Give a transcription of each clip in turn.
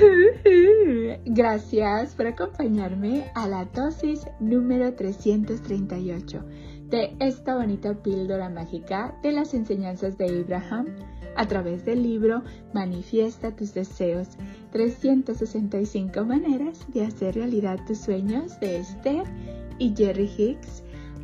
Gracias por acompañarme a la dosis número 338 de esta bonita píldora mágica de las enseñanzas de Abraham a través del libro Manifiesta tus deseos, 365 maneras de hacer realidad tus sueños de Esther y Jerry Hicks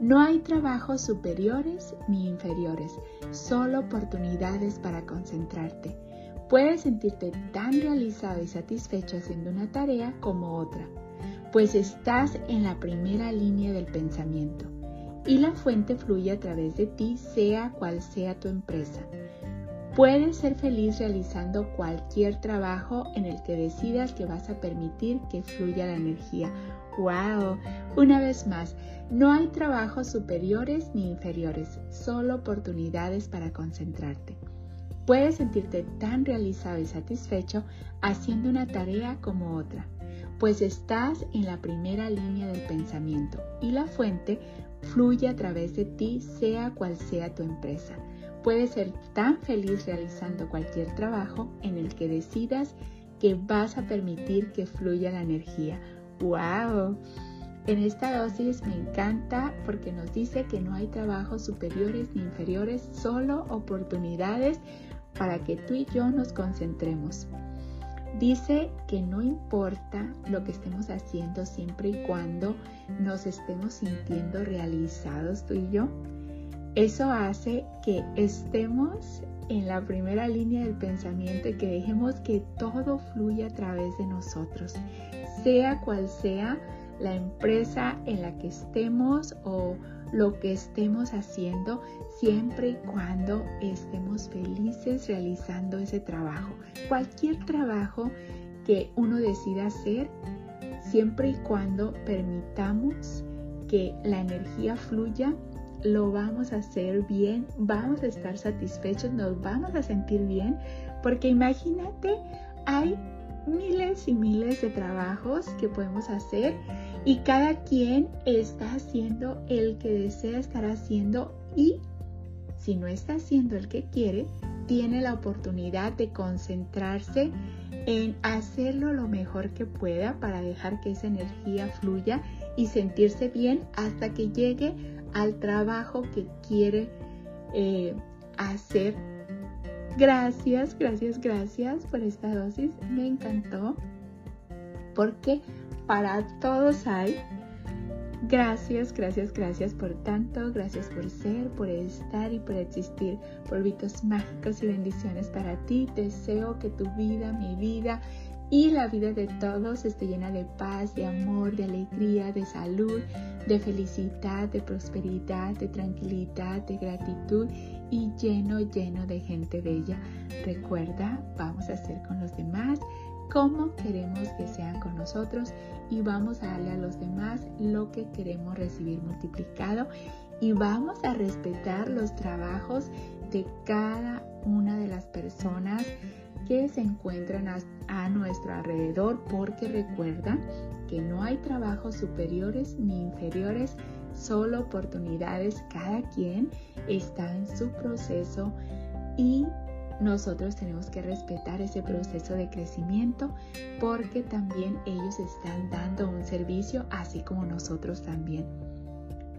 no hay trabajos superiores ni inferiores, solo oportunidades para concentrarte. Puedes sentirte tan realizado y satisfecho haciendo una tarea como otra, pues estás en la primera línea del pensamiento y la fuente fluye a través de ti, sea cual sea tu empresa. Puedes ser feliz realizando cualquier trabajo en el que decidas que vas a permitir que fluya la energía. ¡Wow! Una vez más, no hay trabajos superiores ni inferiores, solo oportunidades para concentrarte. Puedes sentirte tan realizado y satisfecho haciendo una tarea como otra, pues estás en la primera línea del pensamiento y la fuente fluye a través de ti sea cual sea tu empresa. Puedes ser tan feliz realizando cualquier trabajo en el que decidas que vas a permitir que fluya la energía. ¡Wow! En esta dosis me encanta porque nos dice que no hay trabajos superiores ni inferiores, solo oportunidades para que tú y yo nos concentremos. Dice que no importa lo que estemos haciendo siempre y cuando nos estemos sintiendo realizados tú y yo. Eso hace que estemos en la primera línea del pensamiento y que dejemos que todo fluya a través de nosotros, sea cual sea la empresa en la que estemos o lo que estemos haciendo, siempre y cuando estemos felices realizando ese trabajo. Cualquier trabajo que uno decida hacer, siempre y cuando permitamos que la energía fluya lo vamos a hacer bien, vamos a estar satisfechos, nos vamos a sentir bien, porque imagínate, hay miles y miles de trabajos que podemos hacer y cada quien está haciendo el que desea estar haciendo y si no está haciendo el que quiere, tiene la oportunidad de concentrarse en hacerlo lo mejor que pueda para dejar que esa energía fluya y sentirse bien hasta que llegue al trabajo que quiere eh, hacer. Gracias, gracias, gracias por esta dosis. Me encantó porque para todos hay. Gracias, gracias, gracias por tanto, gracias por ser, por estar y por existir, por vitos mágicos y bendiciones para ti. Deseo que tu vida, mi vida y la vida de todos esté llena de paz, de amor, de alegría, de salud, de felicidad, de prosperidad, de tranquilidad, de gratitud y lleno, lleno de gente bella. Recuerda, vamos a hacer con los demás como queremos que sean con nosotros y vamos a darle a los demás lo que queremos recibir multiplicado y vamos a respetar los trabajos de cada una de las personas que se encuentran a, nuestro alrededor porque recuerda que no hay trabajos superiores ni inferiores, solo oportunidades, cada quien está en su proceso y nosotros tenemos que respetar ese proceso de crecimiento porque también ellos están dando un servicio así como nosotros también.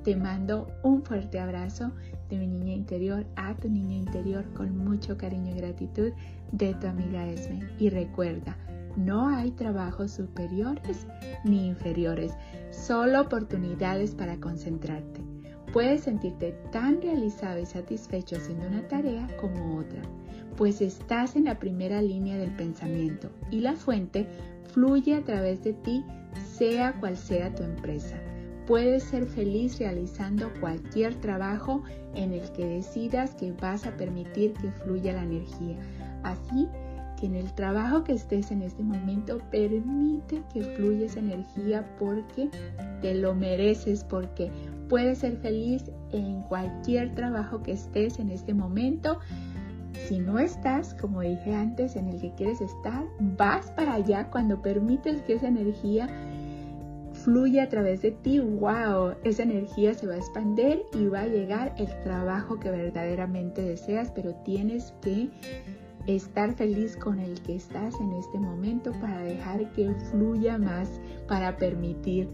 Te mando un fuerte abrazo de mi niña interior a tu niña interior con mucho cariño y gratitud de tu amiga Esme. Y recuerda, no hay trabajos superiores ni inferiores, solo oportunidades para concentrarte. Puedes sentirte tan realizado y satisfecho haciendo una tarea como otra, pues estás en la primera línea del pensamiento y la fuente fluye a través de ti, sea cual sea tu empresa. Puedes ser feliz realizando cualquier trabajo en el que decidas que vas a permitir que fluya la energía. Así que en el trabajo que estés en este momento permite que fluya esa energía porque te lo mereces, porque puedes ser feliz en cualquier trabajo que estés en este momento. Si no estás, como dije antes, en el que quieres estar, vas para allá cuando permites que esa energía fluye a través de ti, wow, esa energía se va a expandir y va a llegar el trabajo que verdaderamente deseas, pero tienes que estar feliz con el que estás en este momento para dejar que fluya más, para permitir